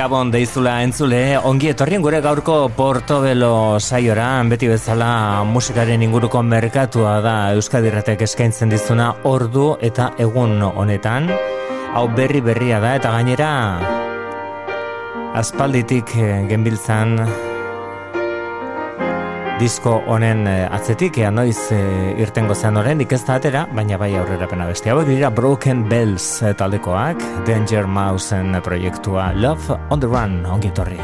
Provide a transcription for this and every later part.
Gabon deizula entzule, ongi etorrien gure gaurko Portobelo saiora, beti bezala musikaren inguruko merkatua da Euskadirratek eskaintzen dizuna ordu eta egun honetan. Hau berri berria da eta gainera aspalditik eh, genbiltzan disko honen eh, atzetik ea noiz e, irtengo zen horren ez da atera, baina bai aurrera pena beste. Hau dira Broken Bells taldekoak, Danger Mouseen proiektua Love on the Run, ongi torri.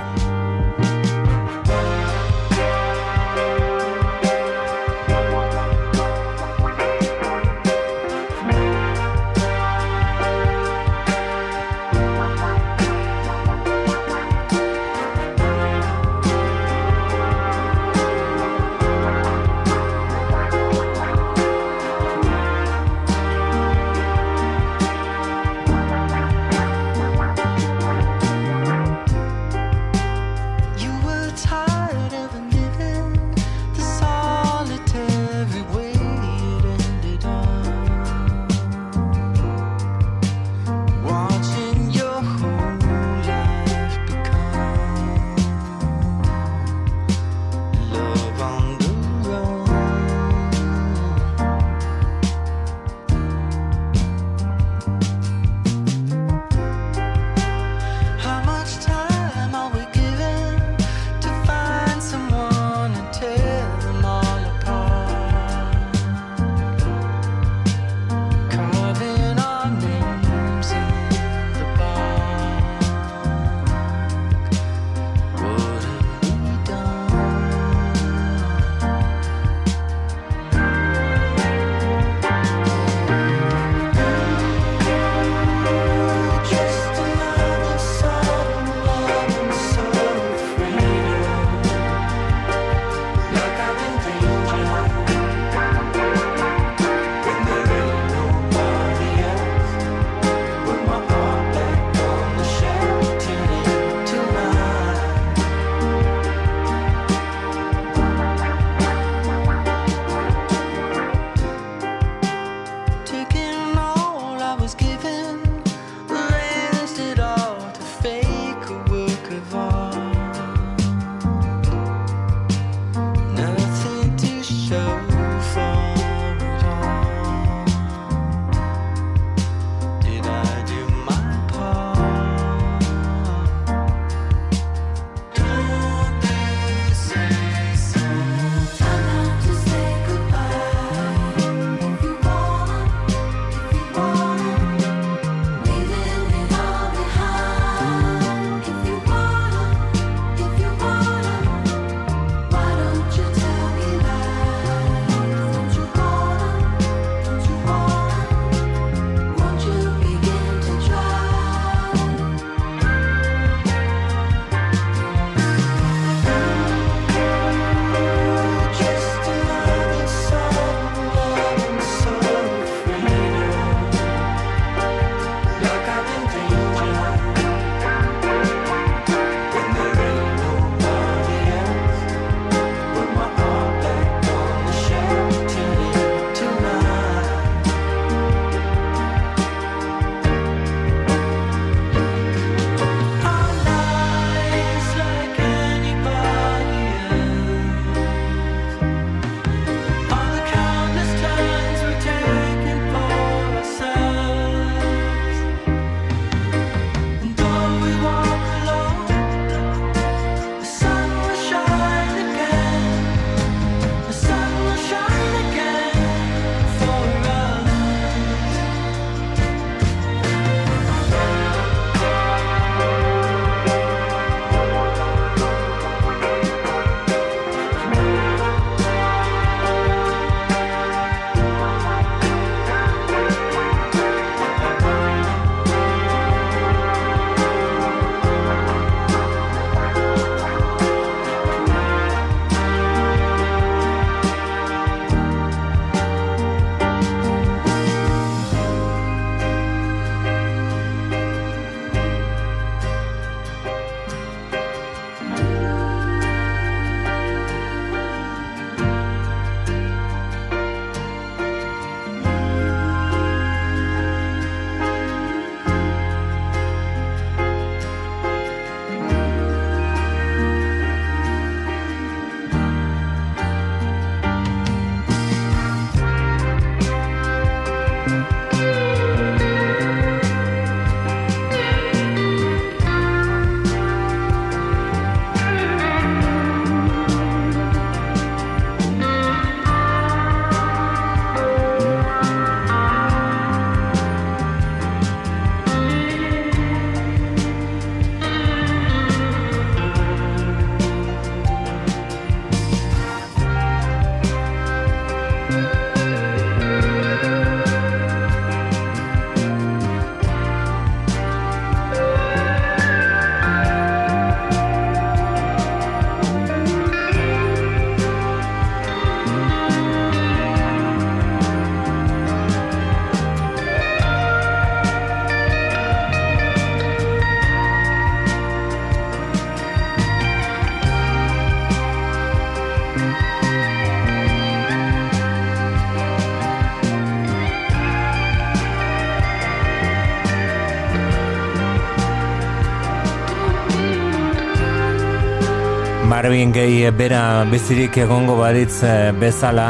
Marvin gehi bera bizirik egongo baritz eh, bezala.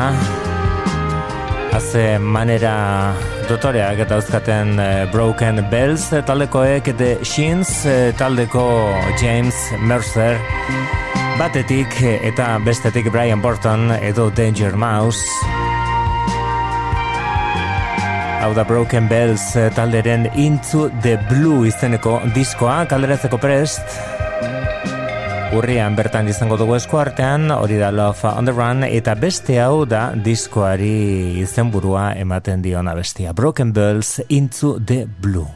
Haze manera dotoreak eta euskaten eh, Broken Bells taldekoek The Shins taldeko James Mercer. Batetik eta bestetik Brian Burton edo Danger Mouse. Hau da Broken Bells talderen Into the Blue izeneko diskoa kalderatzeko prest Urrian bertan izango dugu eskuartean, hori da Love on the Run, eta beste hau da diskoari izenburua ematen diona bestia. Broken Bells into the Blue.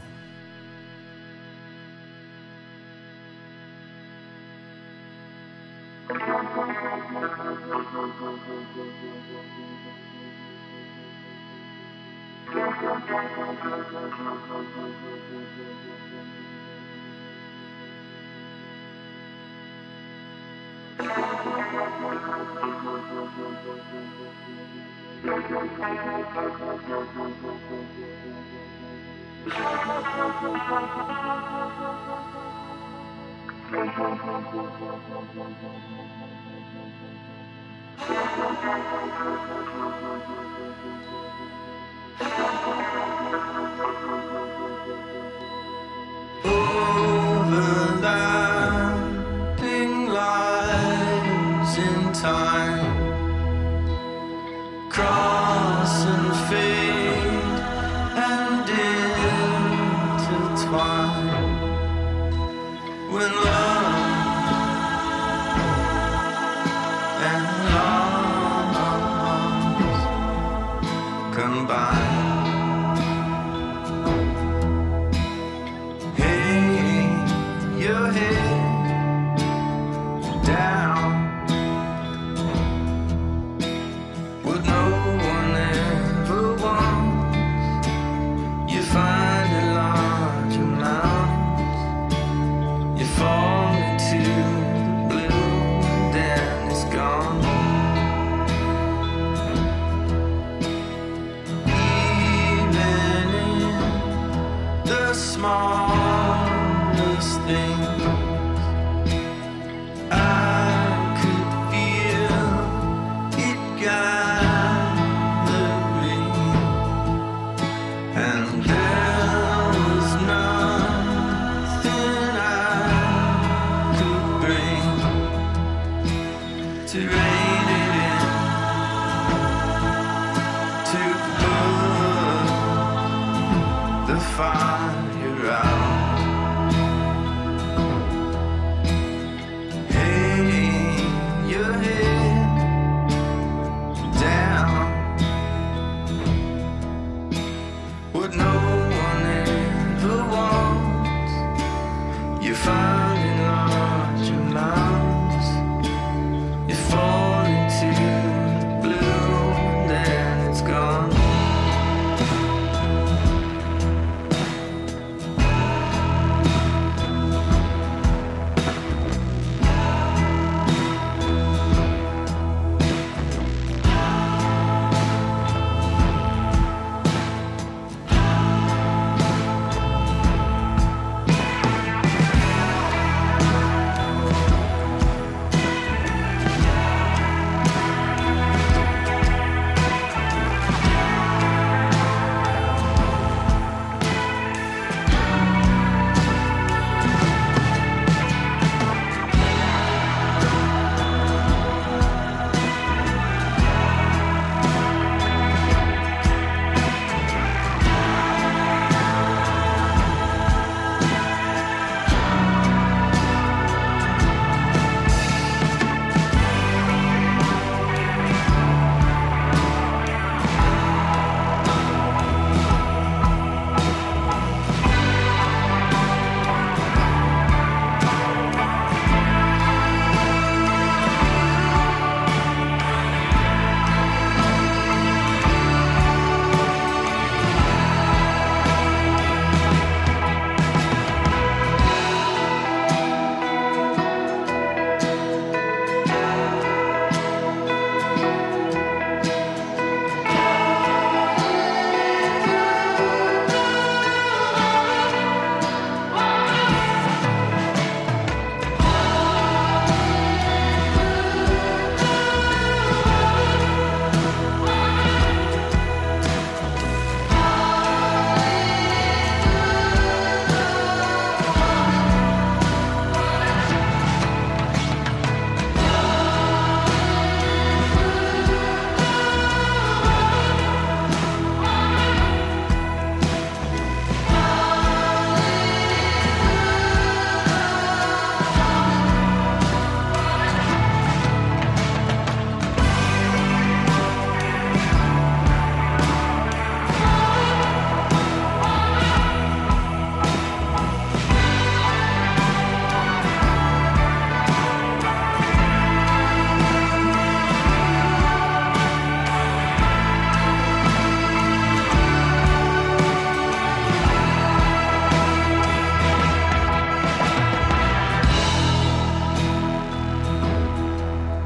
to rain.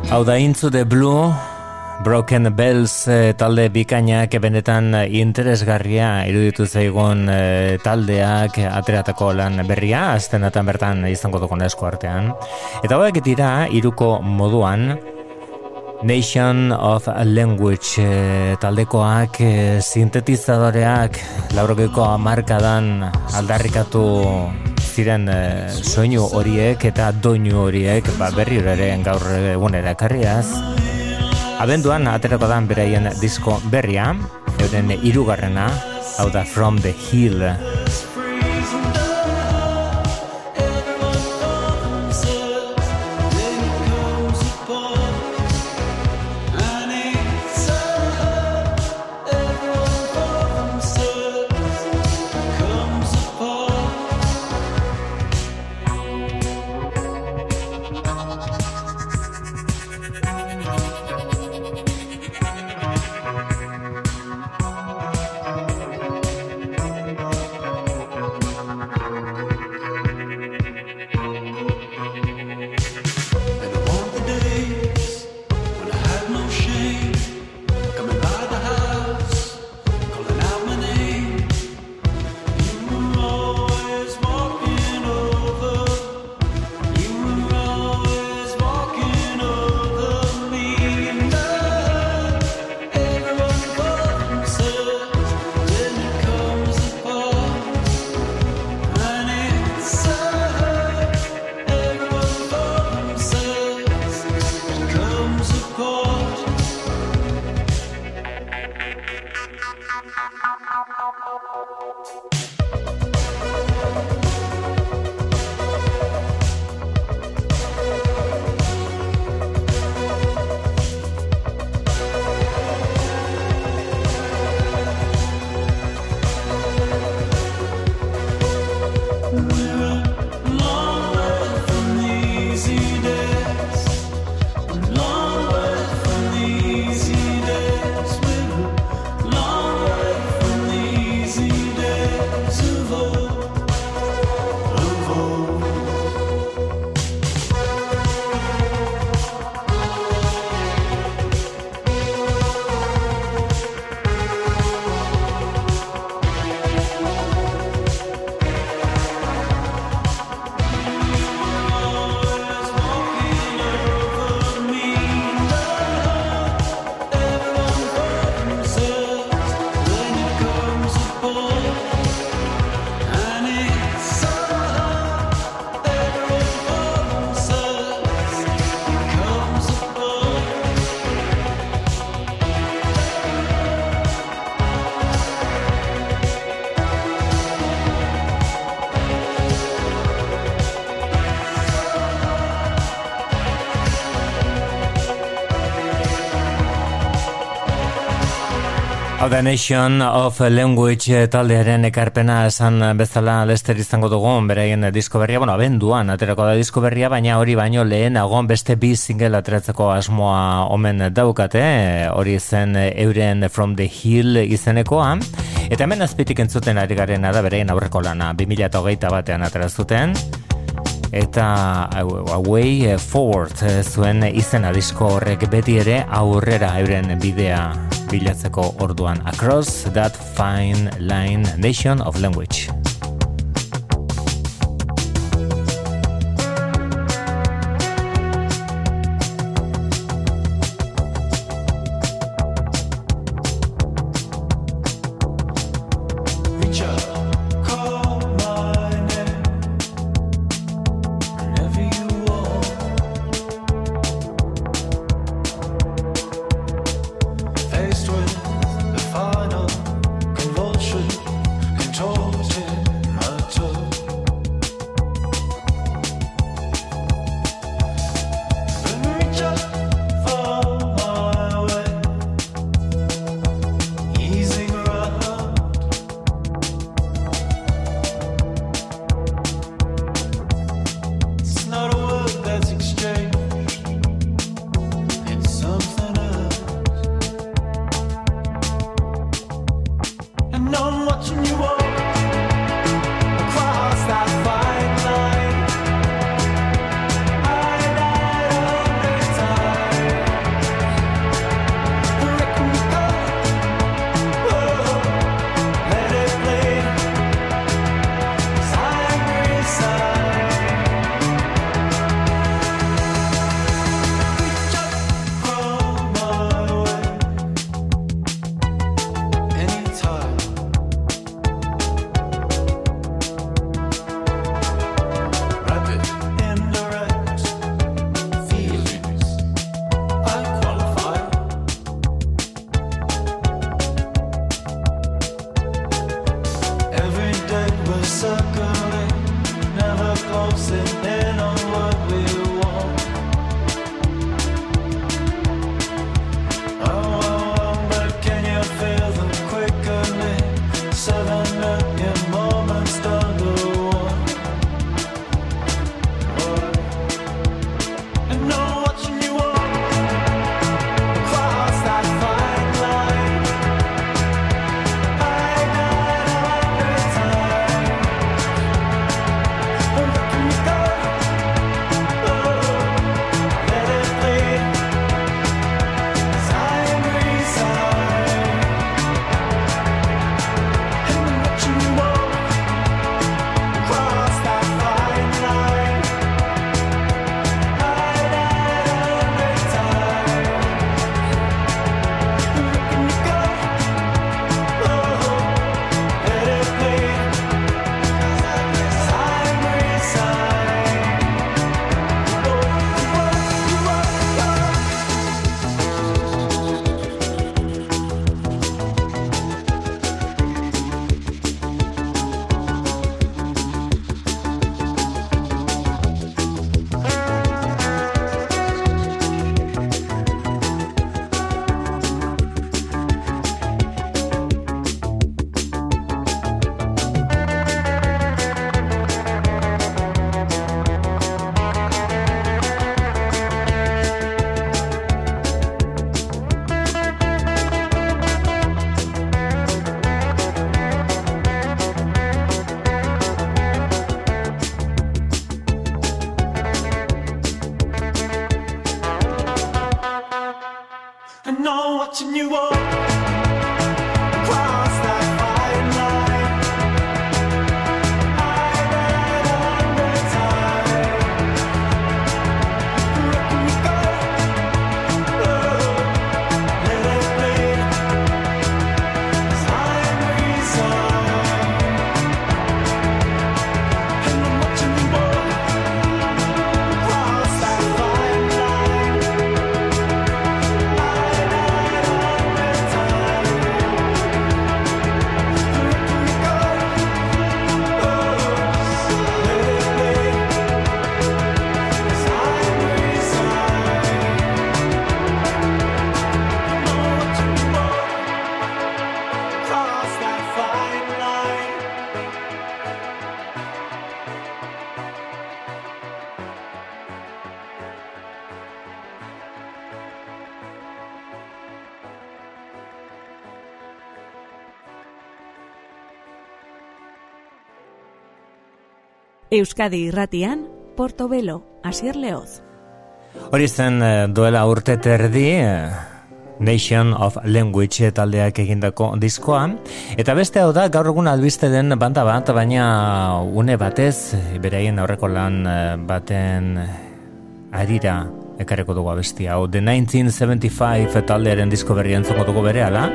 Hau da Into the Blue, Broken Bells e, talde bikainak benetan interesgarria iruditu zaigun e, taldeak ateratako lan berria, aztenatan bertan izango dukon esko artean. Eta hauek dira, iruko moduan, Nation of Language e, taldekoak e, sintetizadoreak laurokeko amarkadan aldarrikatu ziren e, soinu horiek eta doinu horiek ba, berri ere gaur egunera karriaz. Abenduan aterako dan beraien disko berria, euren irugarrena, hau da From the Hill. The Nation of Language taldearen ekarpena esan bezala lester izango dugun beraien disko berria, bueno, abenduan aterako da disko berria, baina hori baino lehen agon beste bi single ateratzeko asmoa omen daukate, hori zen euren From the Hill izenekoa, eta hemen azpitik entzuten ari garen da beraien aurreko lana, 2008 batean aterazuten, eta Away Forward zuen izena disko horrek beti ere aurrera euren bidea bilatzeko orduan Across That Fine Line Nation of Language. Euskadi irratian, Portobelo, Asier Leoz. Hori zen eh, duela urte terdi, eh, Nation of Language taldeak egindako diskoa. Eta beste hau da, gaur egun albiste den banda bat, baina une batez, beraien aurreko lan eh, baten arira ekarreko dugu abestia. Hau, The 1975 taldearen disko berri entzongo dugu bere, ala?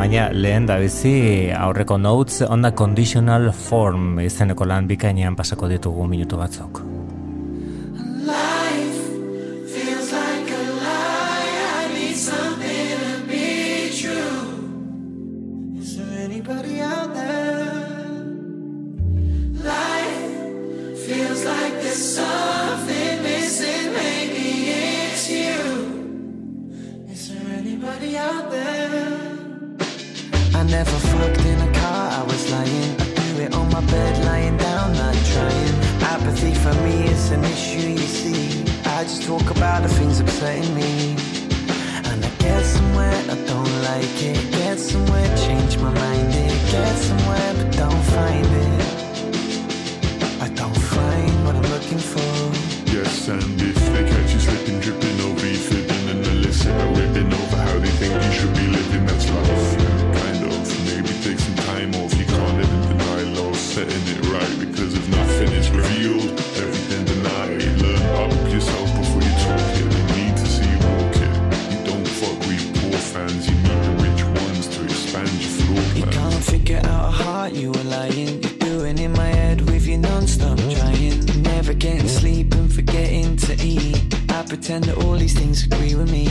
Baina lehen da bizi aurreko notes on the conditional form izeneko lan bikainean pasako ditugu minutu batzuk. Get somewhere, change my mind. Get somewhere, but don't find it. I don't find what I'm looking for. Yes, and pretend that all these things agree with me.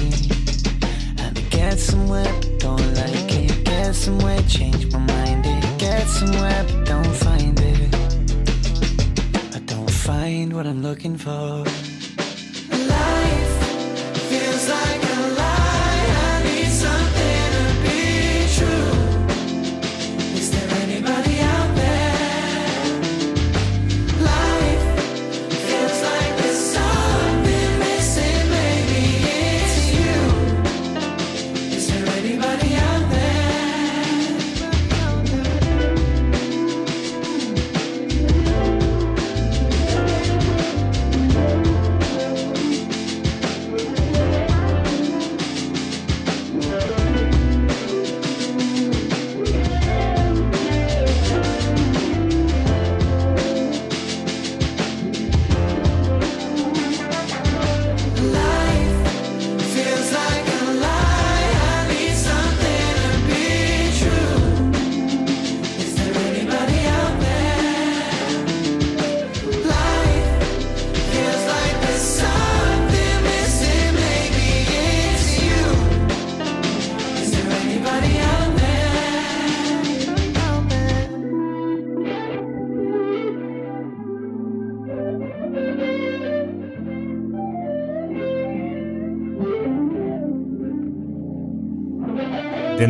And get somewhere, but don't like it get somewhere, change my mind. It get somewhere, but don't find it. I don't find what I'm looking for.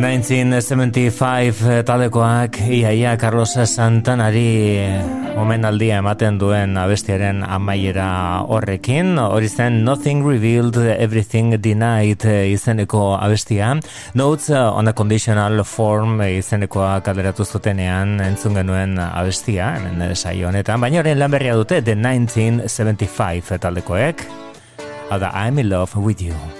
1975 eh, talekoak iaia Carlos Santanari eh, omenaldia ematen duen abestiaren amaiera horrekin. Hori zen Nothing Revealed, Everything Denied eh, izeneko abestia. Notes on a Conditional Form izenekoa kaleratu zutenean entzun genuen abestia, hemen saio honetan. Baina horren lan berria dute The 1975 taldekoek. Hau da, I'm in love with you.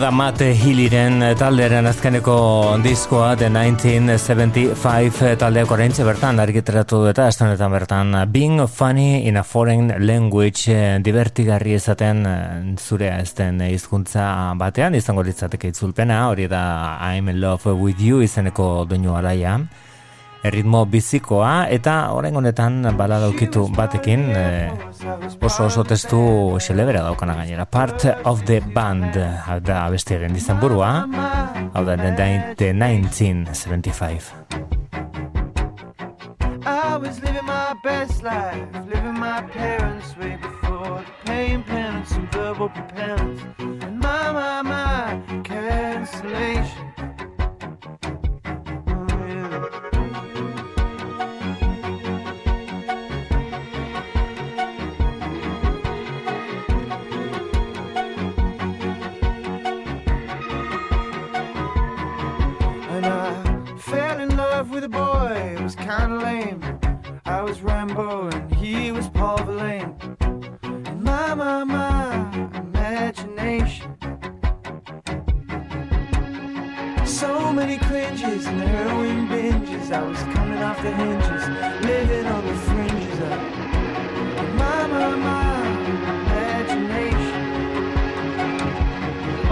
Da Matt Hilliren talderen azkeneko diskoa The 1975 taldeak oraintxe bertan argiteratu eta estanetan bertan Being funny in a foreign language divertigarri ezaten zurea ezten hizkuntza batean izango litzateke itzulpena hori da I'm in love with you izeneko doinu alaia erritmo bizikoa eta orain honetan balada ukitu batekin e, oso oso testu xelebera daukana gainera. Part of the band da abestiaren izan burua. Hau da the 1975 I was living my best life Living my parents way before. Pain, penance and verbal propellants And my, my, my cancellation kinda lame. I was Rambo and he was Paul Verlaine. And my, my, my imagination. So many cringes and heroin binges. I was coming off the hinges, living on the fringes of my, my, my imagination.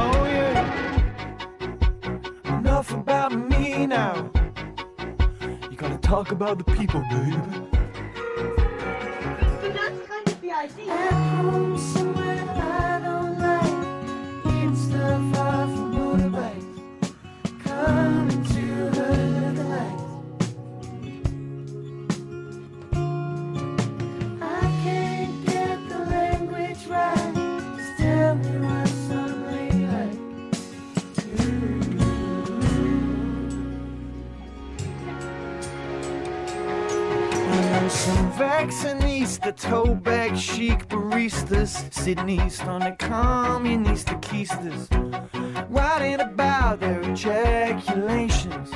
Oh yeah. Enough about me now talk about the people, baby. that's kind of the idea. The toe bag chic baristas sitting east on the communist keisters writing about their ejaculations.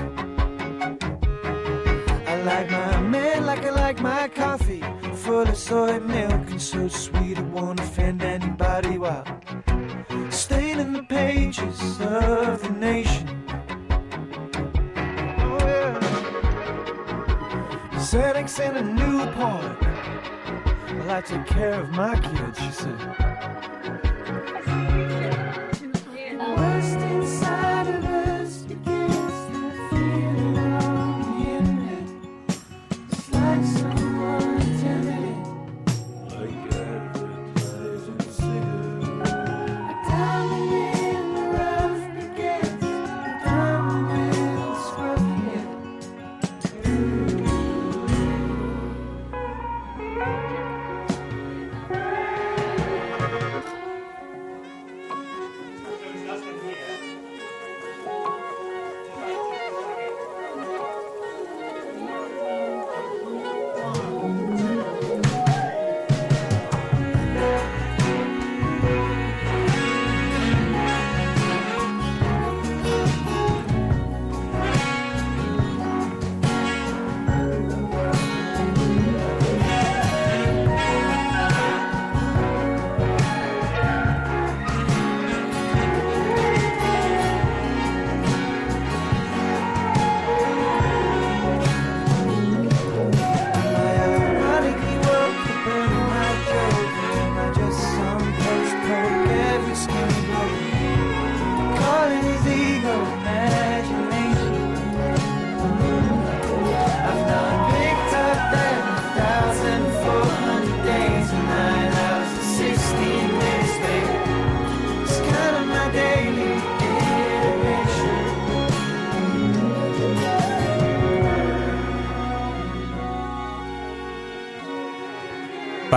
I like my man like I like my coffee, full of soy milk and so sweet it won't offend anybody while staining the pages of the nation. Xanax and a Newport I take care of my kids, she said.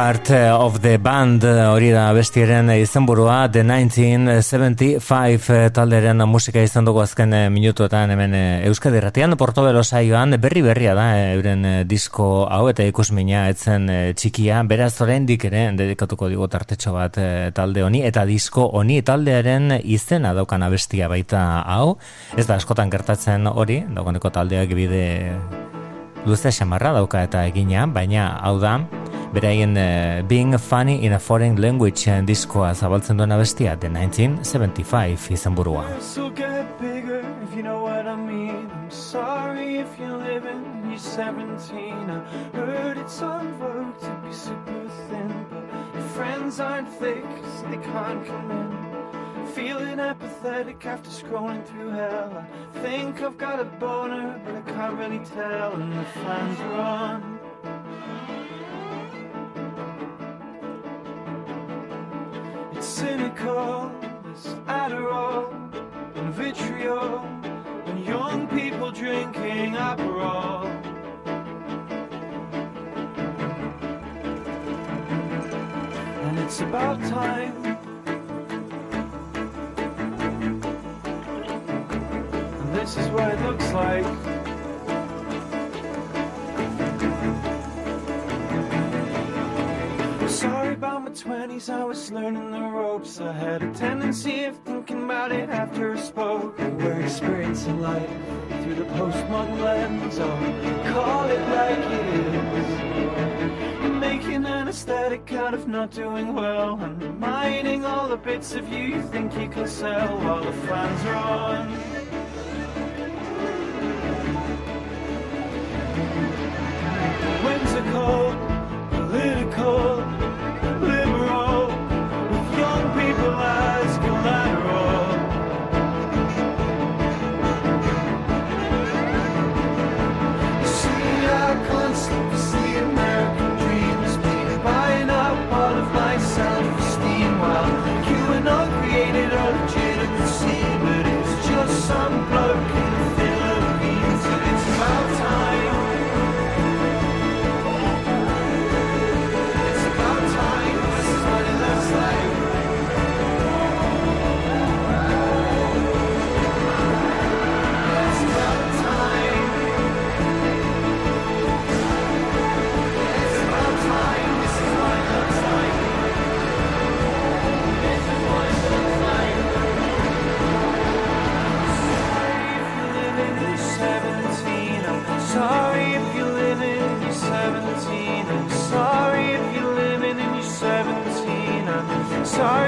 Part of the Band hori da bestiaren izenburua The 1975 talderen musika izan dugu azken minutuetan hemen Euskadi Ratian Portobelo saioan berri berria da euren disko hau eta ikusmina etzen txikia. Beraz oraindik ere dedikatuko digu tartetxo bat talde honi eta disko honi taldearen izena daukan abestia baita hau. Ez da askotan gertatzen hori daukaneko taldeak bide luze xamarra dauka eta egina baina hau da Beraien uh, Being Funny in a Foreign Language diskoa zabaltzen duena bestia, The 1975 izan burua. you know I mean. I'm sorry if you're living, you're 17. I heard it's on vogue to be super thin, but friends aren't thick, so they can't come in. Feeling apathetic after scrolling through hell. I think I've got a boner, but I can't really tell, and the fans are on. It's cynical, it's Adderall and vitriol, and young people drinking Aperol. And it's about time. This is what it looks like. Sorry about my 20s, I was learning the ropes. I had a tendency of thinking about it after I spoke. We're experiencing life through the postmodern lens. Oh, call it like it is. Making an aesthetic out of not doing well. And mining all the bits of you you think you can sell while the fans are on. Sorry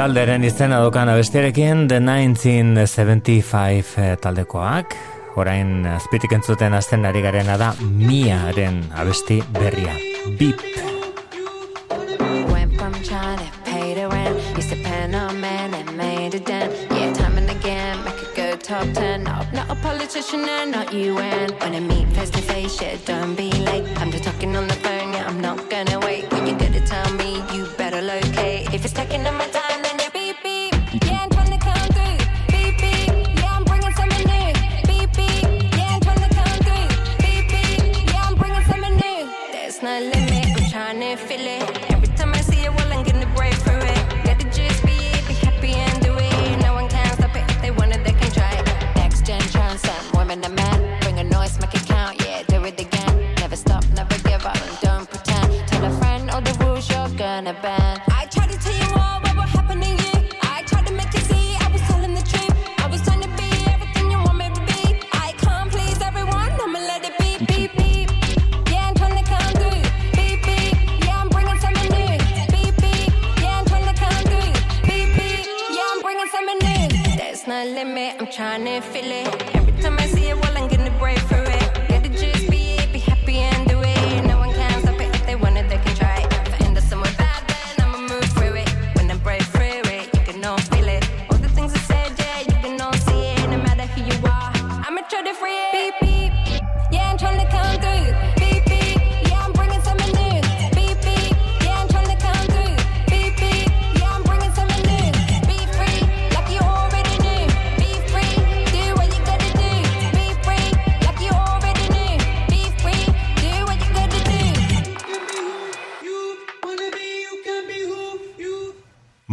Talderen izena dokan abestiarekin The 1975 eh, taldekoak. Orain azpitik entzuten azten ari garena da Miaren abesti berria. Bip and and top ten. No, not a politician and not UN. When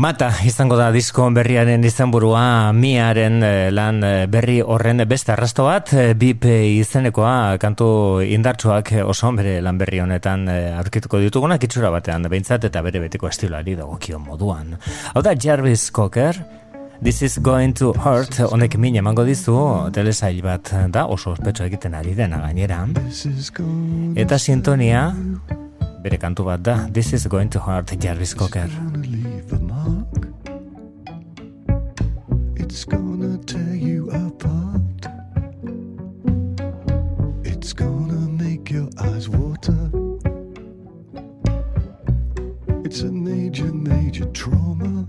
Mata izango da disko berriaren izenburua miaren eh, lan eh, berri horren beste arrasto bat, eh, bip izenekoa kantu indartsuak oso bere lan berri honetan aurkituko ditugunak itxura batean behintzat eta bere betiko estiloari dagokio moduan. Hau da Jarvis Cocker, This is going to hurt, honek min emango dizu, telesail bat da, oso ospetsu egiten ari dena gainera. Eta sintonia, bere kantu bat da, This is going to hurt, Jarvis Cocker. It's gonna tear you apart. It's gonna make your eyes water. It's a major, major trauma.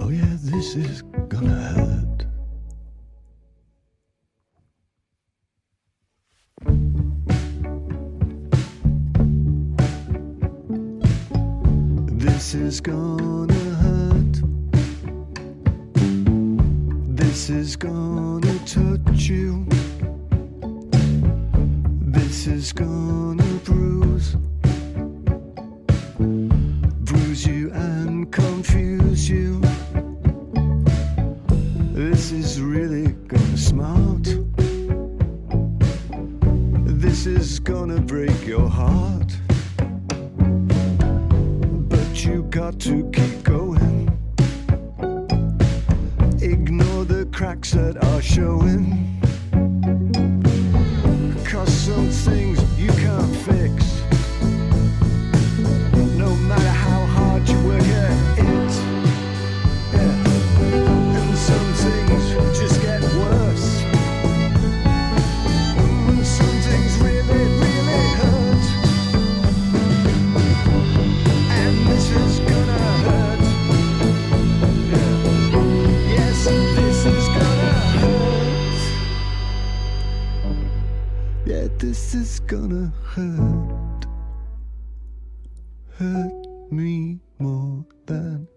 Oh, yeah, this is gonna hurt. This is gonna hurt. This is gonna touch you. This is gonna bruise. Bruise you and confuse you. This is really gonna smart. This is gonna break your heart you got to keep going. Ignore the cracks that are showing. Cause some this is gonna hurt. Hurt me more than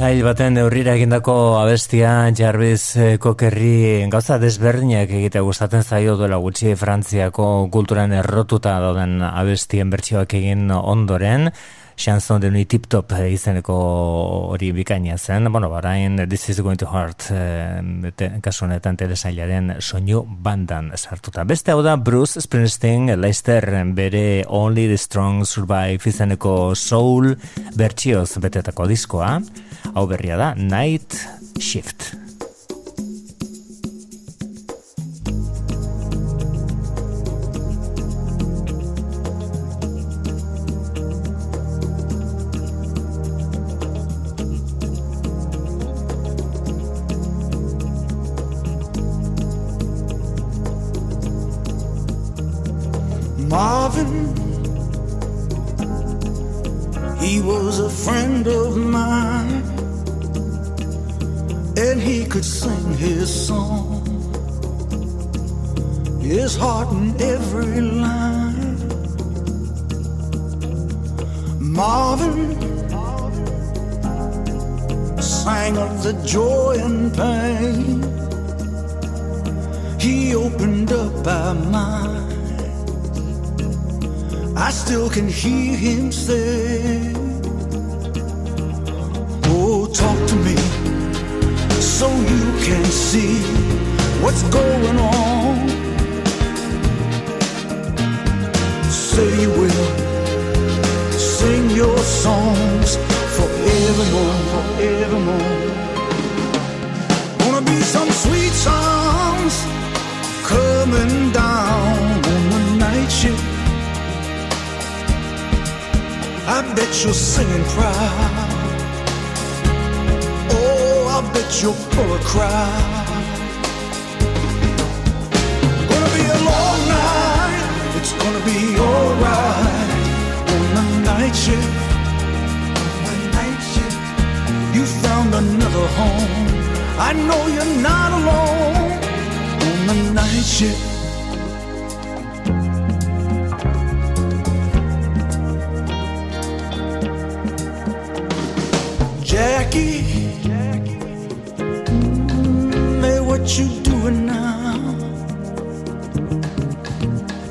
Telesail baten neurrira egindako abestia Jarvis eh, Kokerri gauza desberdinak egitea gustatzen zaio duela gutxi Frantziako kulturan errotuta dauden abestien bertsioak egin ondoren Chanson de Nuit Tip Top eh, izeneko hori bikaina zen. Bueno, barain This is going to hurt eh, kasu honetan telesailaren soinu bandan sartuta. Beste hau da Bruce Springsteen Leicester bere Only the Strong Survive izeneko soul bertsioz betetako diskoa. Hau berria da Night Shift.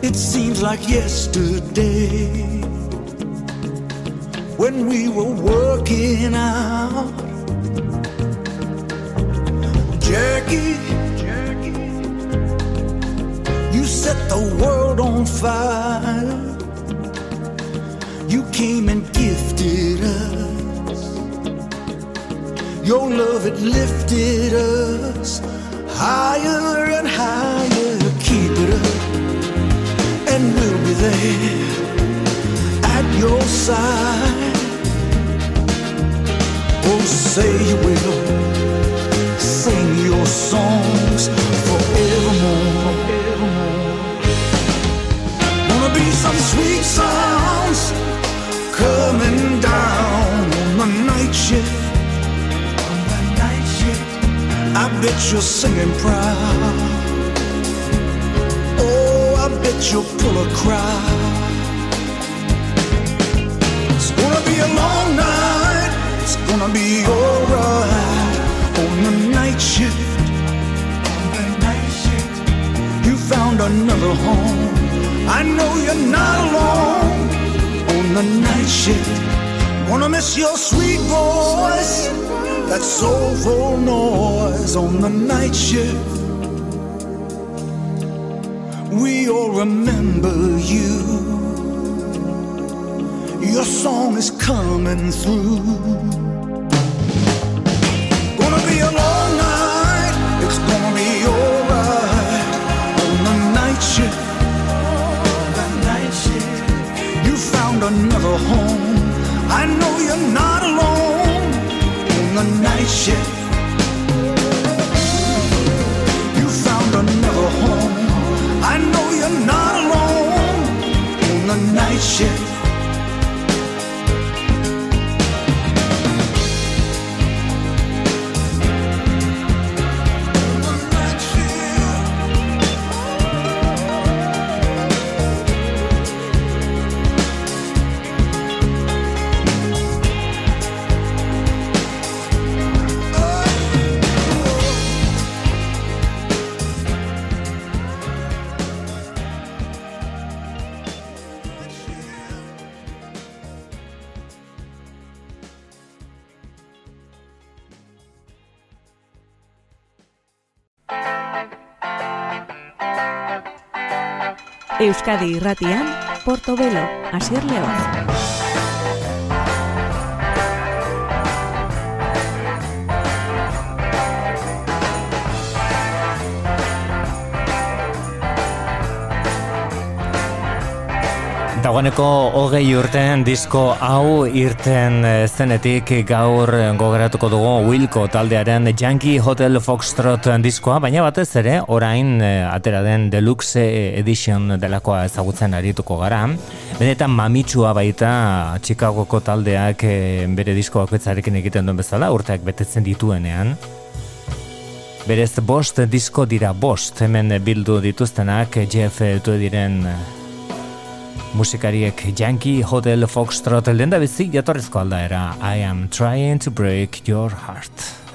It seems like yesterday when we were working out. Jackie, you set the world on fire. You came and gifted us. Your love, it lifted us higher and higher. There at your side. Oh, say you will sing your songs forevermore. Wanna be some sweet sounds coming down on the night shift. On the night shift, I bet you're singing proud. You'll pull a crowd. It's gonna be a long night. It's gonna be alright on the night shift. On the night shift, you found another home. I know you're not alone on the night shift. Wanna miss your sweet voice, that soulful noise on the night shift. We all remember you. Your song is coming through. Gonna be a long night. It's gonna be alright on the night shift. The night shift. You found another home. I know you're not alone on the night shift. Night shift. Euskadi irratian, Portobelo, Asier León. Dagoeneko hogei urtean disko hau irten eh, zenetik gaur gogeratuko dugu Wilco taldearen Yankee Hotel Foxtrot diskoa, baina batez ere orain eh, atera den Deluxe Edition delakoa ezagutzen arituko gara. Benetan mamitsua baita Chicagoko taldeak eh, bere diskoak betzarekin egiten duen bezala, urteak betetzen dituenean. Berez bost disko dira bost hemen bildu dituztenak Jeff diren musikariek Yankee Hotel Foxtrot lenda bizi jatorrezko aldaera. I am trying to break your heart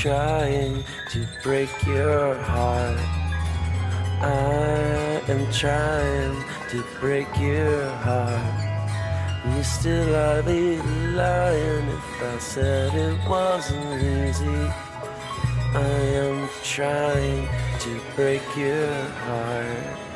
trying to break your heart. I am trying to break your heart. You still are be lying if I said it wasn't easy. I am trying to break your heart.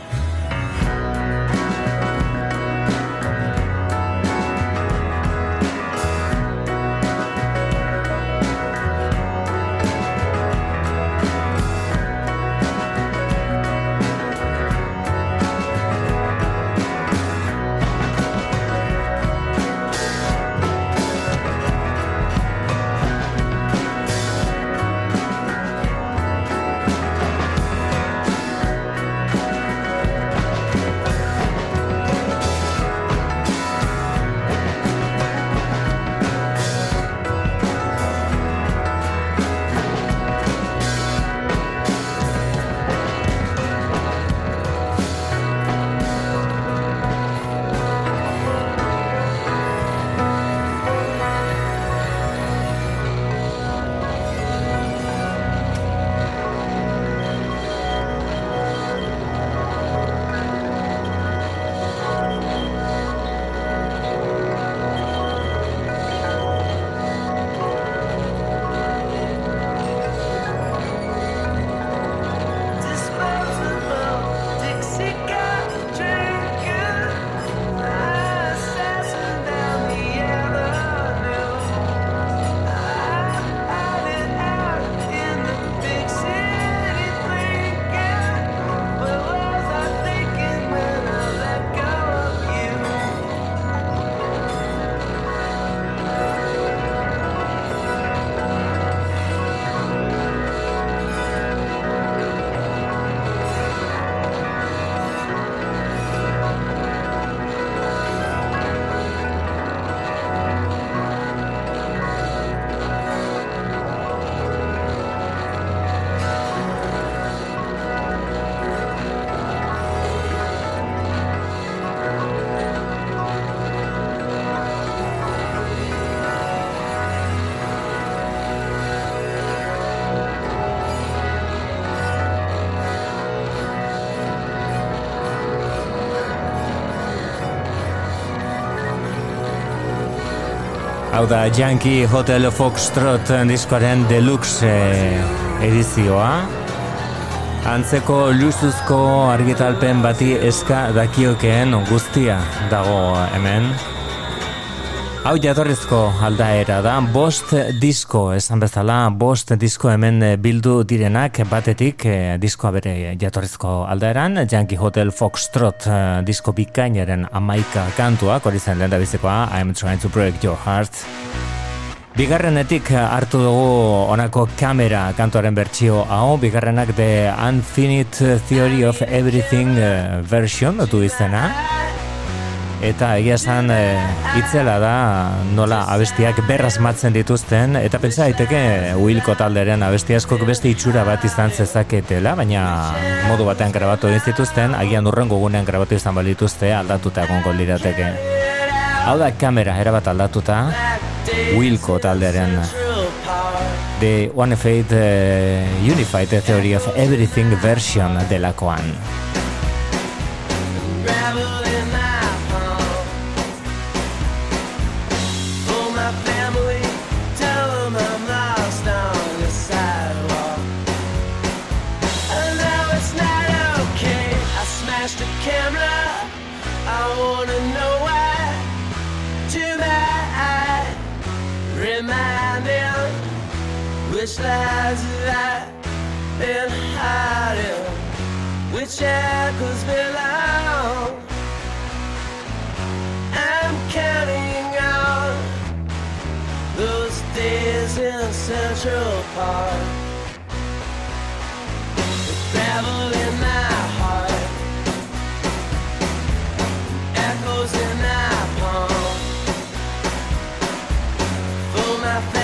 Hau da, Yankee Hotel Foxtrot diskoaren deluxe edizioa. Antzeko luzuzko argitalpen bati eska dakiokeen guztia dago hemen. Hau jatorrizko aldaera da, bost disko, esan bezala, bost disko hemen bildu direnak, batetik eh, diskoa bere jatorrizko aldaeran, Yankee Hotel Foxtrot eh, disko bikainaren amaika kantua, hori zen lehen da bizikoa, I'm trying to break your heart. Bigarrenetik hartu dugu onako kamera kantuaren bertsio hau, bigarrenak The Unfinite Theory of Everything eh, version, du izena. Eta egia esan e, itzela da nola abestiak berrasmatzen dituzten eta pentsa daiteke Wilco talderen abesti askok beste itxura bat izan zezaketela, baina modu batean grabatu egin zituzten, agian urrengo gunean grabatu izan balituzte aldatuta egongo lirateke. Hau da kamera erabat aldatuta Wilco taldearen The One Fate uh, Unified Theory of Everything version delakoan. Which echoes belong. I'm counting on those days in Central Park. The gravel in my heart, echoes in my palm. For my family,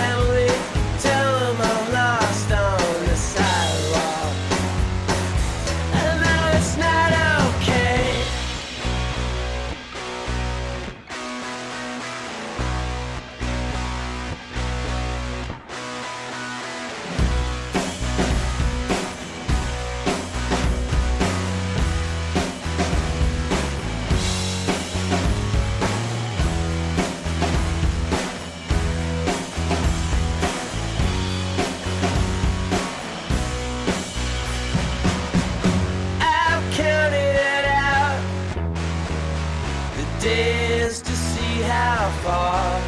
far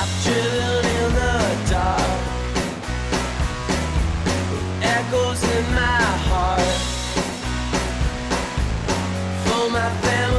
I've driven in the dark. Echoes in my heart for my family.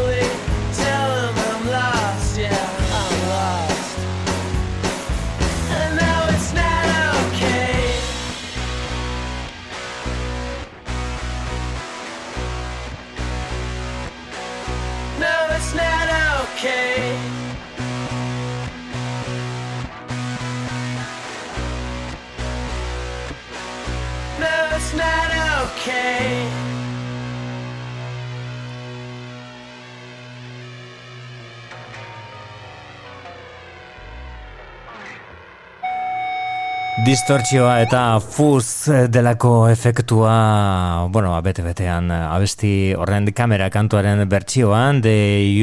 Distortzioa eta fuz delako efektua, bueno, bete-betean abesti horren kamera kantuaren bertsioan, The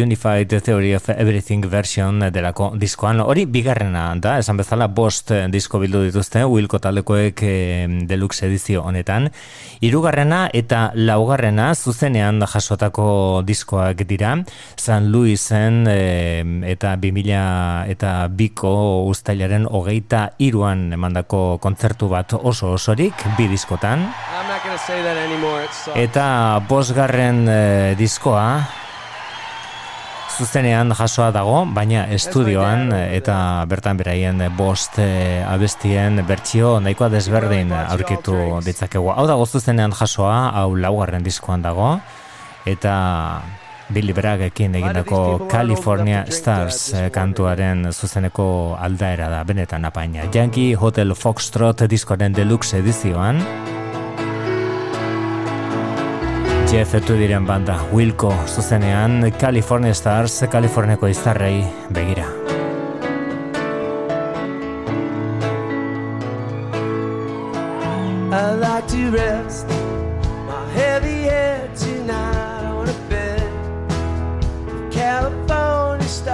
Unified Theory of Everything version delako diskoan. Hori bigarrena da, esan bezala bost disko bildu dituzte, Wilco taldekoek eh, deluxe edizio honetan. Hirugarrena eta laugarrena zuzenean jasotako diskoak dira, San Luisen eh, eta 2000 eta biko ustailaren hogeita iruan emandako kontzertu bat oso osorik, bi diskotan. Sucks. Eta bosgarren eh, diskoa zuzenean jasoa dago, baina estudioan eh, eta bertan beraien bost eh, abestien bertsio nahikoa desberdin aurkitu ditzakegu. Hau dago zuzenean jasoa, hau laugarren diskoan dago, eta Billy Braggekin egindako California Stars kantuaren zuzeneko aldaera da, benetan apaina. Yankee Hotel Foxtrot diskoaren deluxe edizioan, Jeff diren banda Wilco zuzenean California Stars, Californiako izarrei begira. I like to rest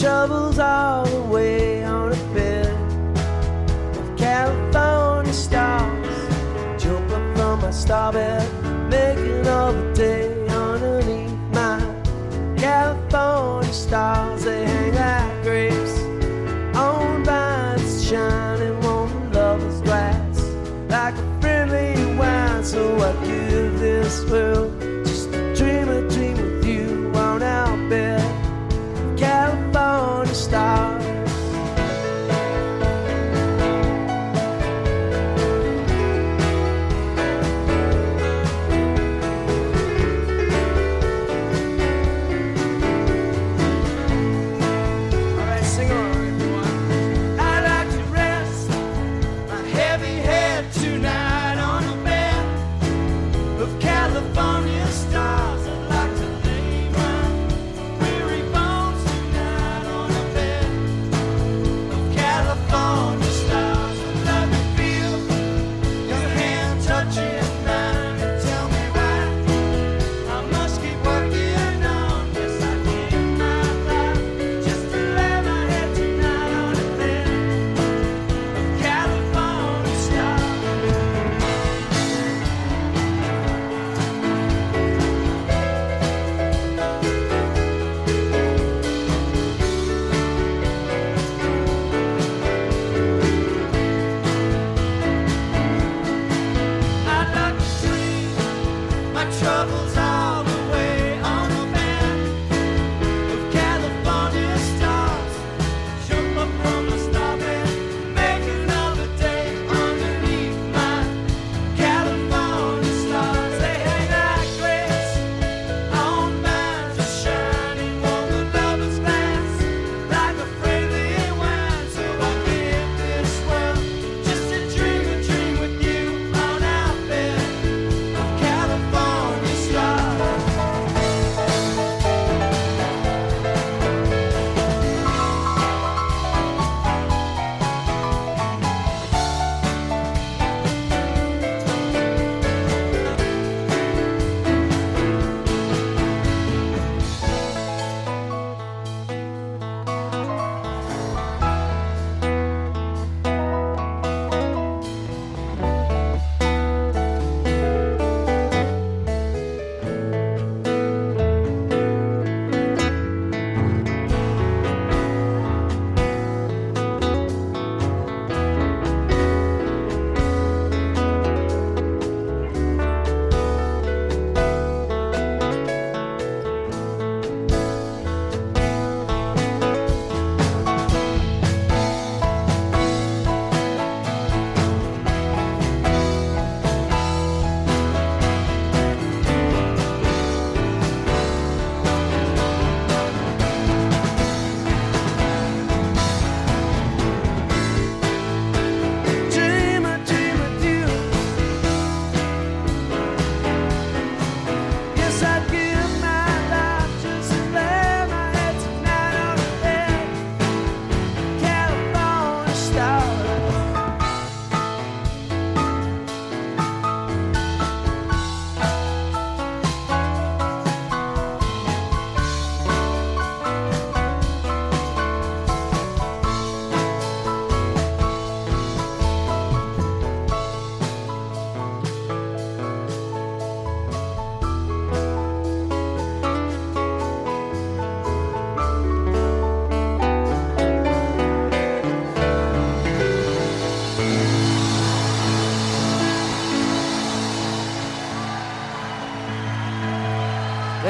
troubles all the way on a bed of California stars. Jump up from my star bed, making all the day underneath my California stars. They hang like grapes on vines, shining on lover's glass like a friendly wine. So I give this world.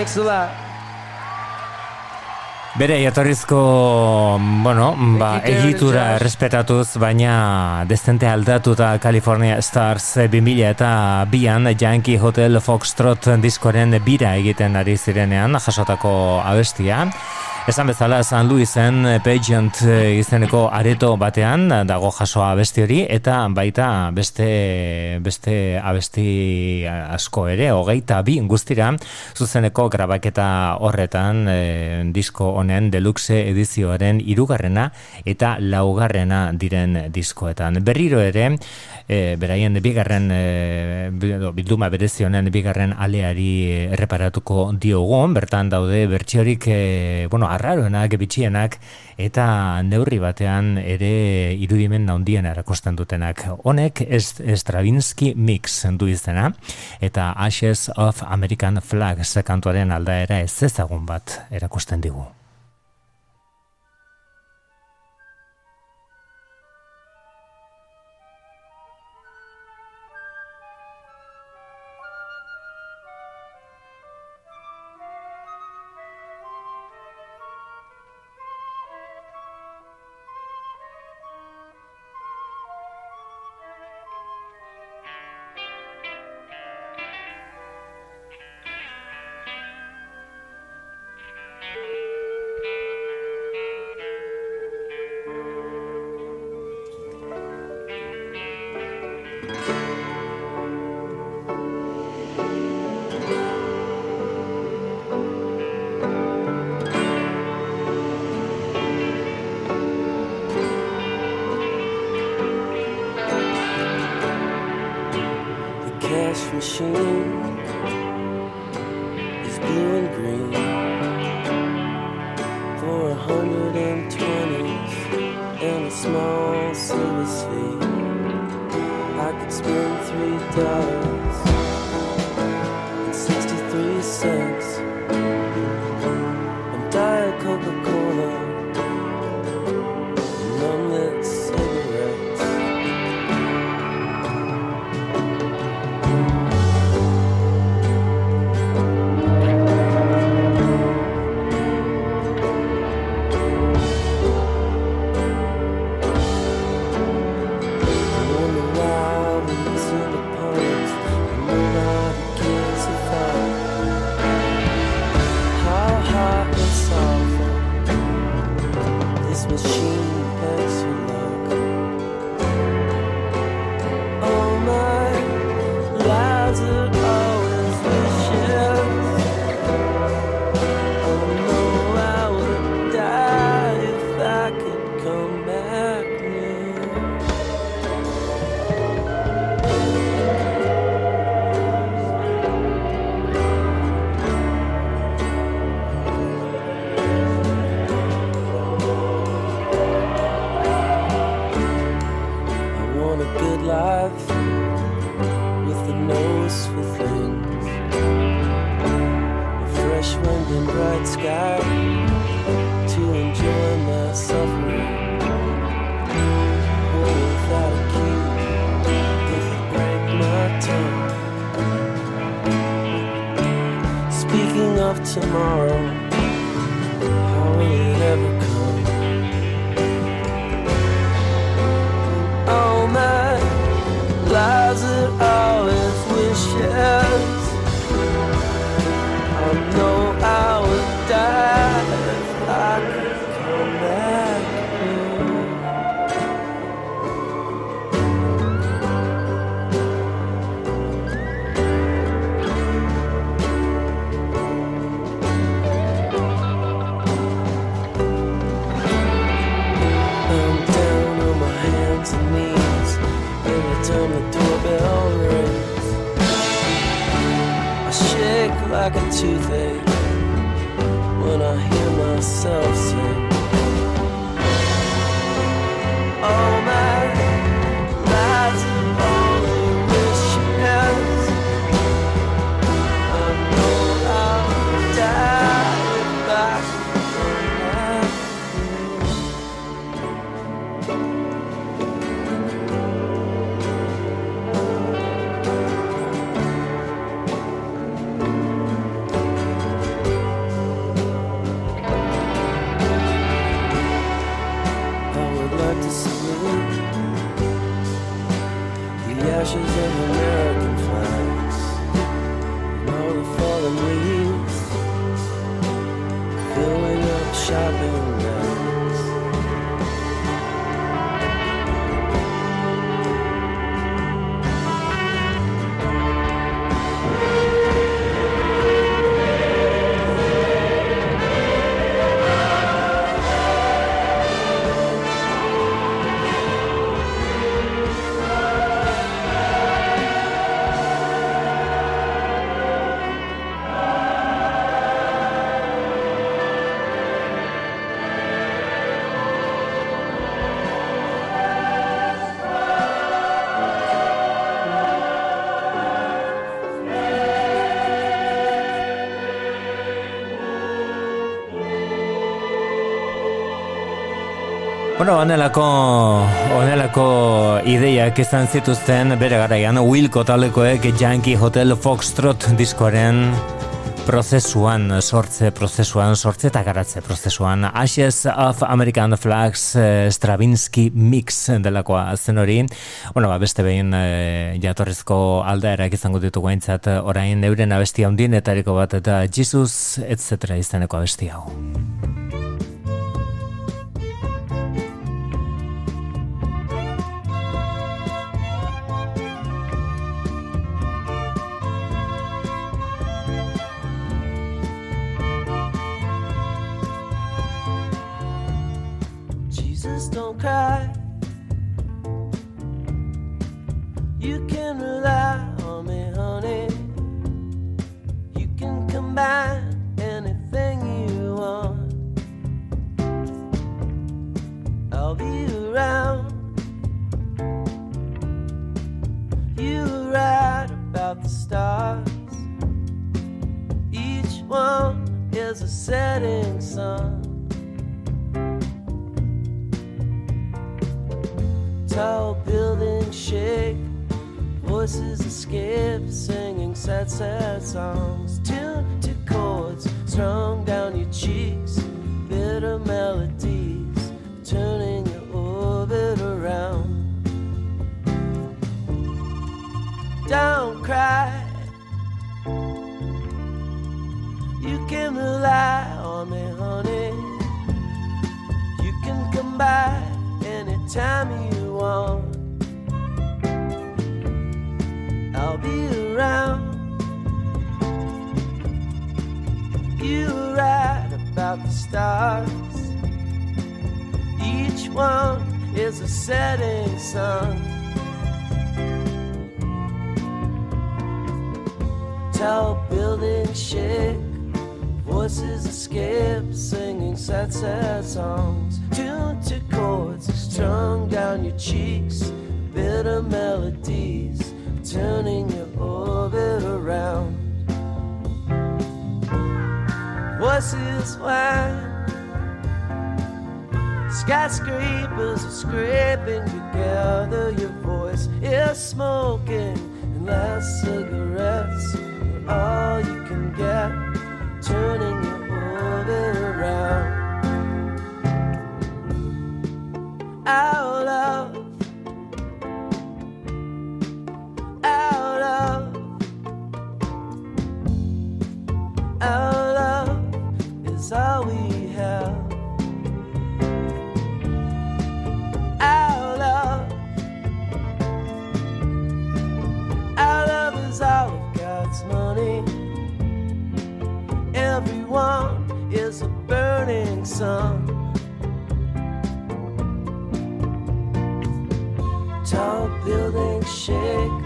Thanks a lot. Bere, jatorrizko, bueno, ba, egitura respetatuz, baina destente aldatuta California Stars 2000 eta bian Yankee Hotel Foxtrot diskoren bira egiten ari zirenean jasotako abestia. Esan bezala, San Luisen eh, Pageant eh, izeneko areto batean dago jasoa abesti hori eta baita beste beste abesti asko ere, hogeita bi guztira zuzeneko grabaketa horretan e, disko honen deluxe edizioaren irugarrena eta laugarrena diren diskoetan. Berriro ere, e, beraien bigarren e, bilduma berezionen bigarren aleari erreparatuko diogun, bertan daude bertsiorik e, bueno, arraroenak, bitxienak, eta neurri batean ere irudimen naundien erakosten dutenak. Honek ez Stravinsky Mix du izena, eta Ashes of American Flag sekantuaren aldaera ez ezagun bat erakosten digu. Bueno, onelako, onelako ideiak izan zituzten bere garaian Wilco talekoek Yankee Hotel Foxtrot diskoaren prozesuan, sortze prozesuan, sortze eta garatze prozesuan. Ashes of American Flags eh, Stravinsky Mix delakoa zen hori. Bueno, ba, beste behin e, jatorrezko aldaerak izango ditugu aintzat orain euren abestia hundien etariko bat eta Jesus, etc. izaneko abestia hau. stars. Each one is a setting sun. Tall buildings shake, voices escape, singing sad, sad songs. Tuned to chords strung down your cheeks, bitter melodies turning your orbit around. Don't cry. You can rely on me, honey. You can come by anytime you want. I'll be around. You write right about the stars. Each one is a setting sun. Tall building shakes. Voices escape, singing sad, sad songs. Tuned to chords strung down your cheeks, bitter melodies turning your orbit around. Voices whine. Skyscrapers are scraping together. Your voice is smoking, and last cigarettes are all you can get turning your orbit around. Our love, our love, our love is all we. one is a burning sun. Tall buildings shake,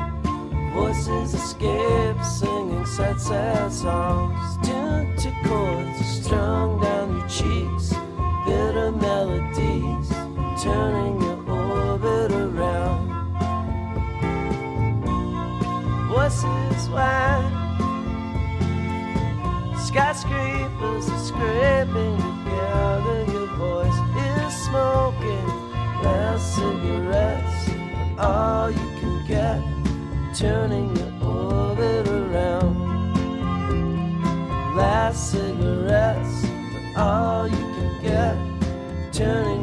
voices escape, singing sad, sad songs. Tuned to chords strung down your cheeks, bitter melodies turning your orbit around. Voices wide. papers are scraping together. Your voice is smoking last cigarettes, but all you can get, turning your orbit around. Last cigarettes, but all you can get, turning.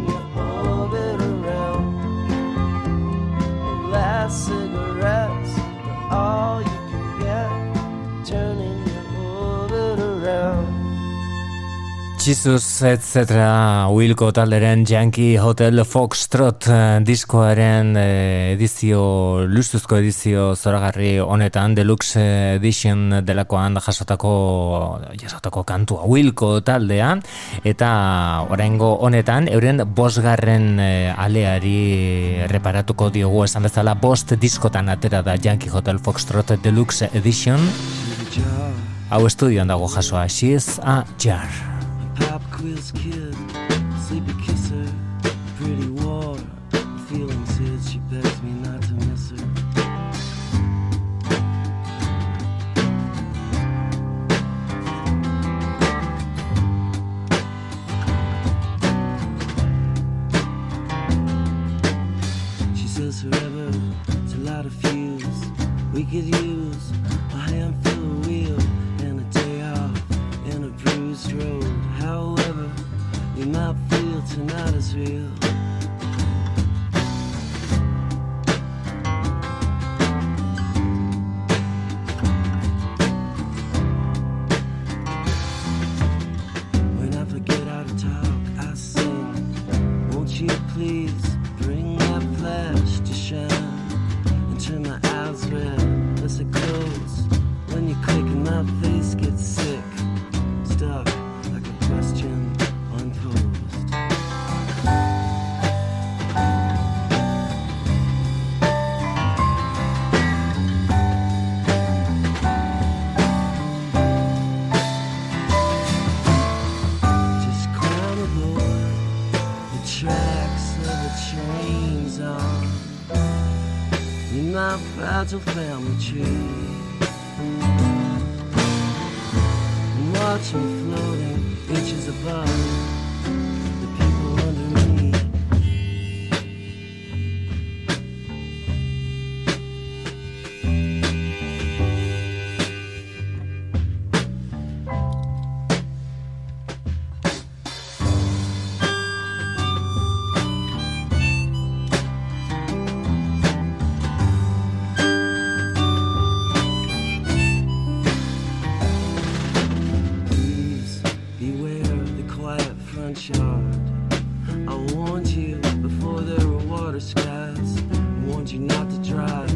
Jesus, etc. Wilco talderen Yankee Hotel Foxtrot eh, diskoaren eh, edizio, lustuzko edizio zoragarri honetan, deluxe edition delakoan jasotako, jasotako kantua Wilco taldean, eta orengo honetan, euren bosgarren eh, aleari reparatuko diogu esan bezala, bost diskotan atera da Yankee Hotel Foxtrot deluxe edition. Hau estudioan dago jasoa, She is a Jar. Quill's kid, sleepy kisser, pretty war. Feelings hid, she begs me not to miss her. could use is real. in my fragile family tree. Watch me floating inches above. not to drive.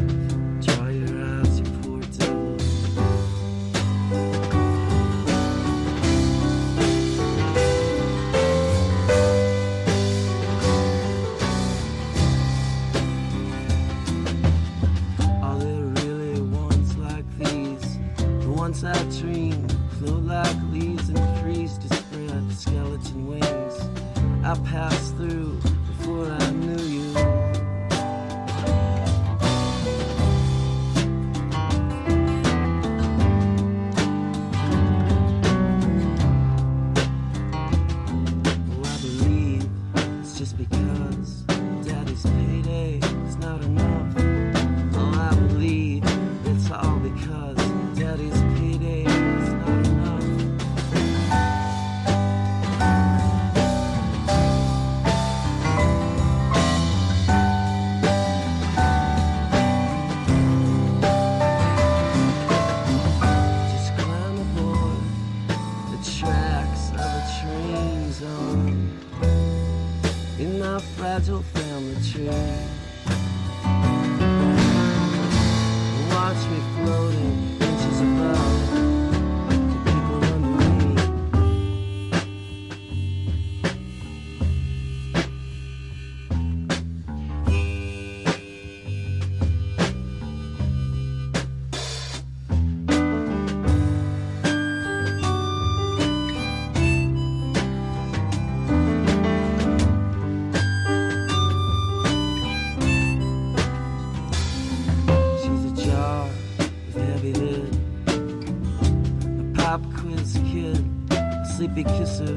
big kisses.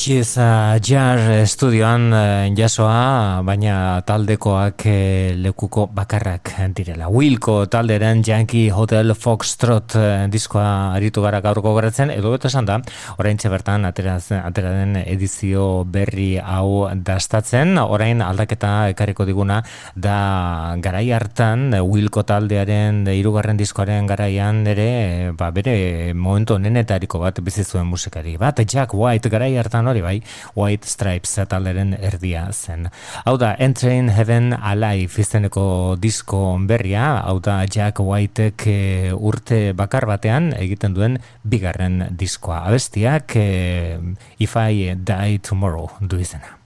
She's a jar estudioan eh, jasoa, baina taldekoak eh, lekuko bakarrak direla. Wilko talderen Yankee Hotel Foxtrot eh, diskoa aritu gara gaurko garatzen, edo eta esan da, orain bertan atera, den edizio berri hau dastatzen, orain aldaketa ekarriko diguna da garai hartan Wilko taldearen irugarren diskoaren garaian ere, ba, bere momentu nenetariko bat bizizuen musikari. Bat, Jack White garai hartan hori bai, White Stripes talderen erdia zen. Hau da, Entering Heaven Alive izeneko disko berria, hau da Jack Whiteek e, urte bakar batean egiten duen bigarren diskoa. Abestiak e, If I Die Tomorrow du izena.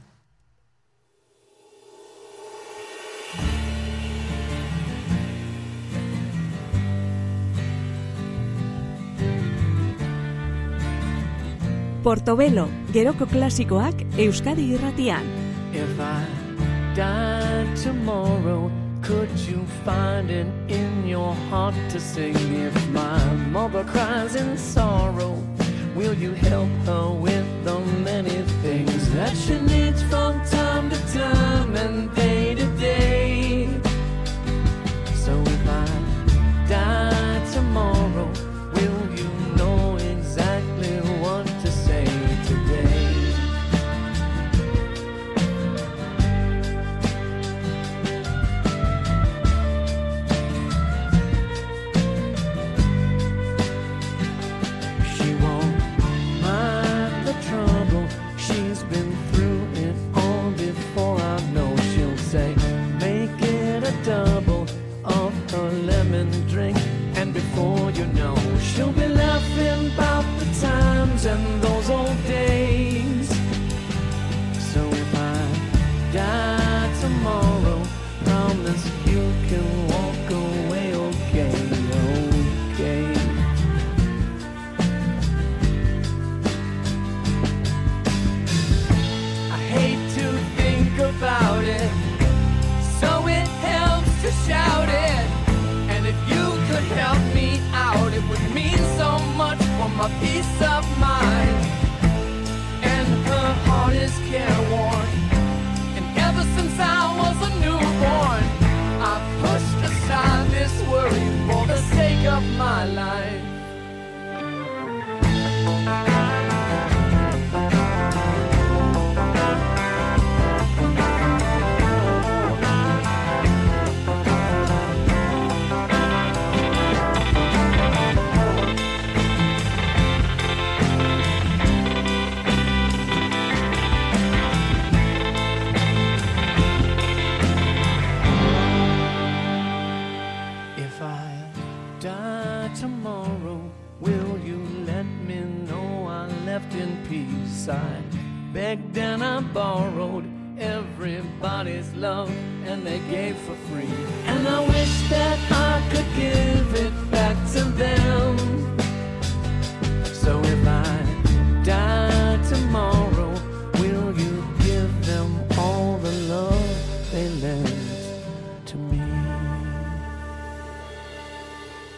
Portobelo, geroko klasikoak Euskadi irratian. If I died tomorrow, could you find it in your heart to sing? If my mother cries in sorrow, will you help her with the many things that she needs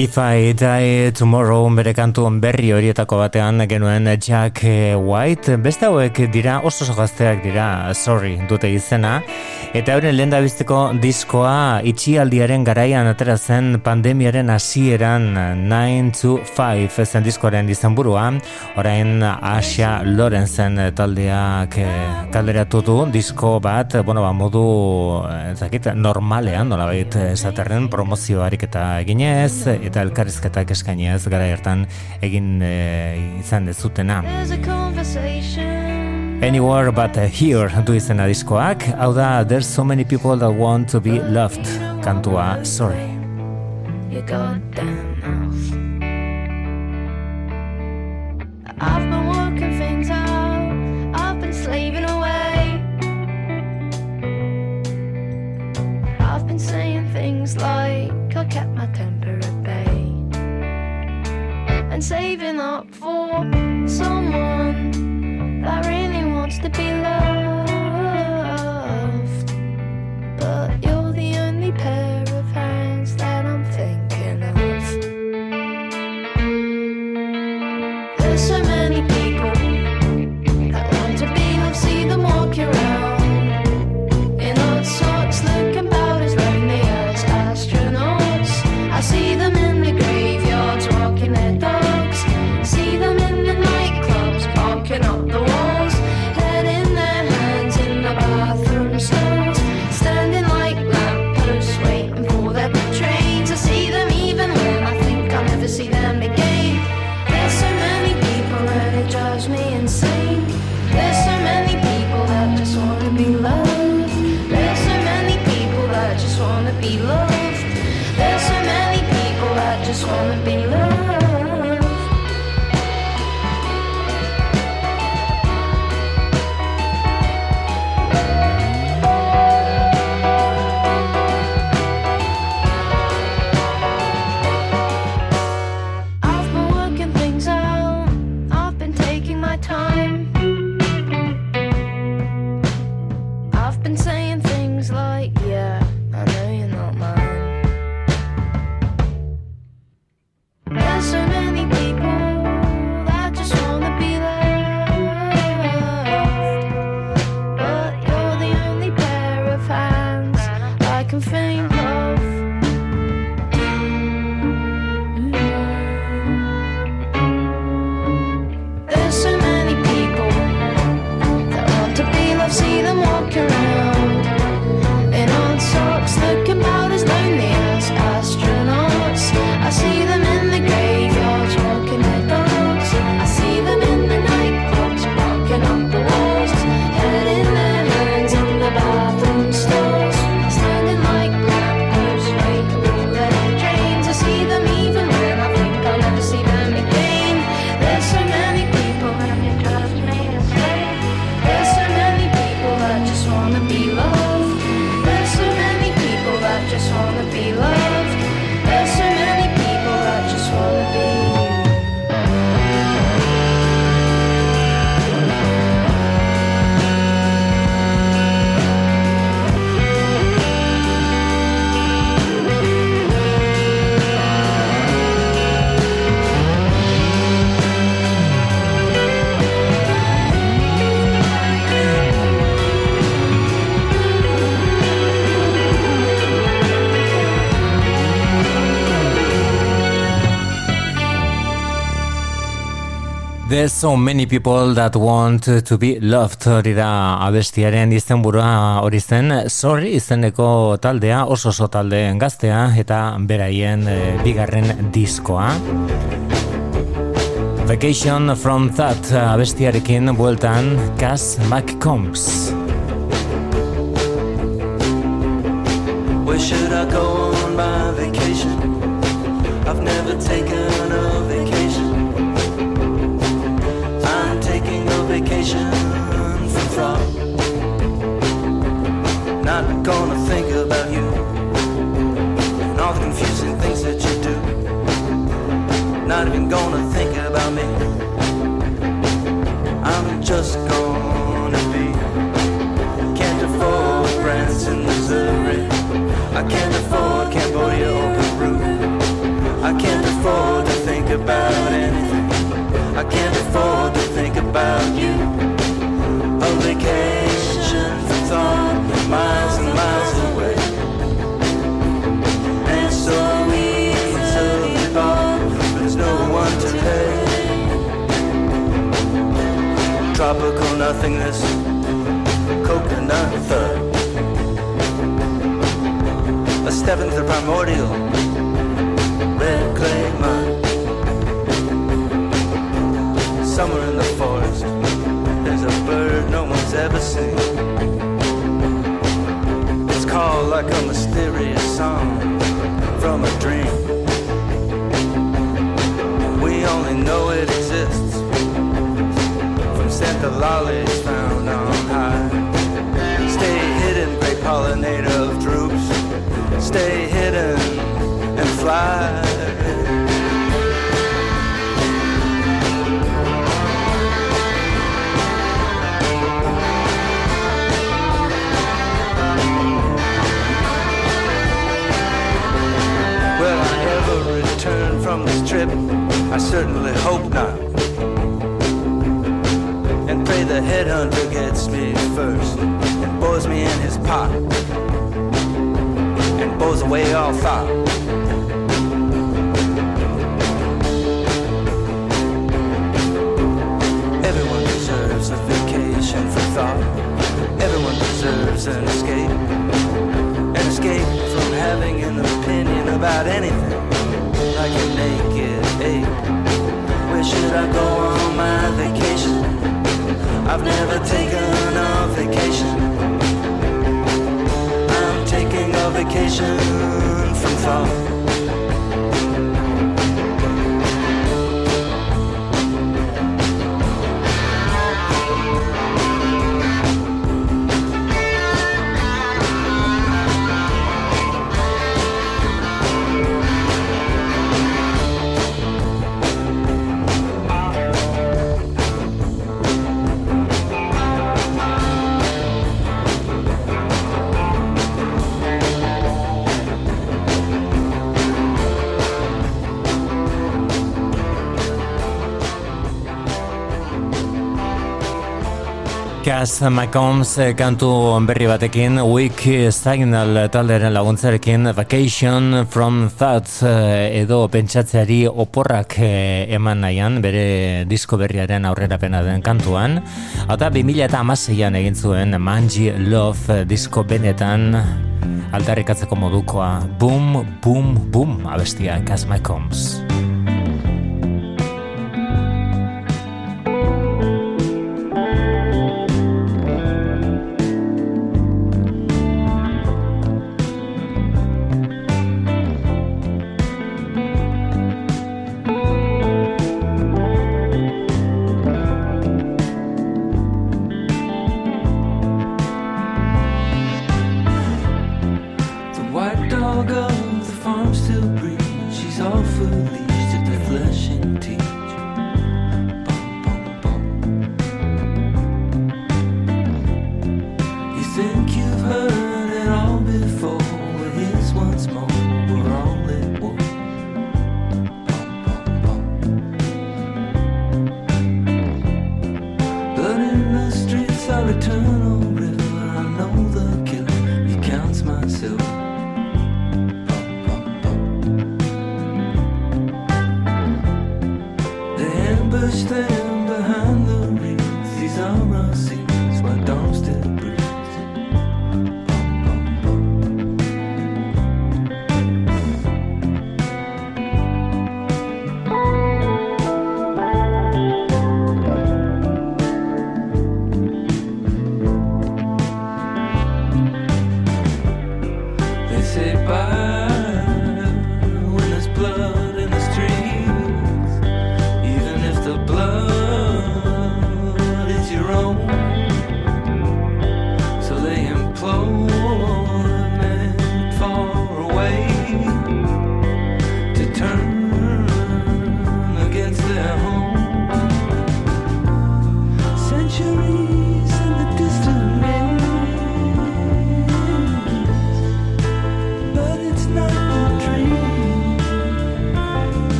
If I Die Tomorrow bere kantu berri horietako batean genuen Jack White. Beste hauek dira oso gazteak dira sorry dute izena eta euren lehen diskoa itxialdiaren garaian atera zen pandemiaren hasieran 9 to 5 zen diskoaren izan burua orain Asia Lorenzen taldeak kalderatu du disko bat bueno, ba, modu zakit, normalean nola baita esaterren promozioarik eta eginez eta elkarrizketak eskainiaz gara hartan egin e, izan dezutena. Anywhere but here du izena diskoak, hau da There's so many people that want to be loved. Kantua Sorry. You got I've There's so many people that want to be loved hori da abestiaren izenburua hori zen. Sorry izeneko taldea oso oso taldeen gaztea eta beraien e, bigarren diskoa. Vacation from That eh, abestiarekin bueltan Cass McCombs. Chas McCombs eh, kantu berri batekin Week Signal talderen laguntzarekin Vacation from Thoughts eh, edo pentsatzeari oporrak eh, eman nahian bere disko berriaren aurrerapena den kantuan. Eta 2016an egin zuen Manji Love disko benetan aldarrikatzeko modukoa. Boom, Boom, Boom abestia Chas McCombs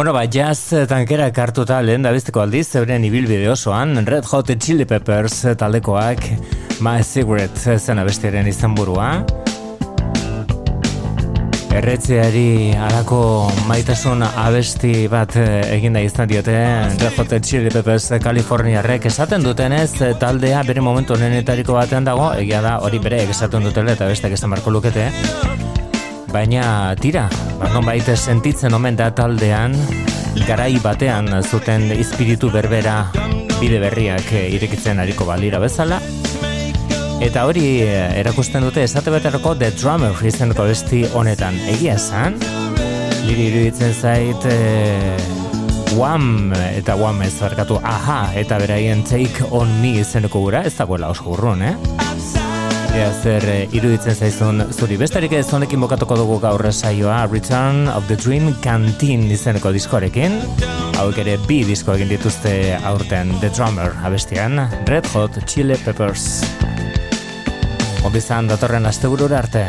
Bueno, ba, jazz tankera kartuta lehen da bizteko aldiz, euren ibilbide osoan, Red Hot Chili Peppers taldekoak My Cigarette zen abestiaren izan burua. Erretzeari alako maitasun abesti bat eh, eginda izan diote Red Hot Chili Peppers Kaliforniarrek esaten dutenez eh, taldea bere momentu honenetariko batean dago egia da hori bere esaten dutela eta besteak esan marko lukete Baina tira, ba, nonbait sentitzen omen da taldean garai batean zuten espiritu berbera bide berriak eh, irekitzen ariko balira bezala Eta hori eh, erakusten dute esate beterako The Drummer izeneko besti honetan. Egia esan, liri iruditzen zait e, Wham eta Wham ez barkatu aha eta beraien Take On Me izeneko gura ez dagoela oso gurrun, eh? Ea zer eh, iruditzen zaizun zuri. Bestarik ez honekin bokatuko dugu gaur saioa Return of the Dream Canteen izeneko diskoarekin. Hauek ere bi disko egin dituzte aurten The Drummer abestian Red Hot Chili Peppers. Obizan datorren asteburura arte.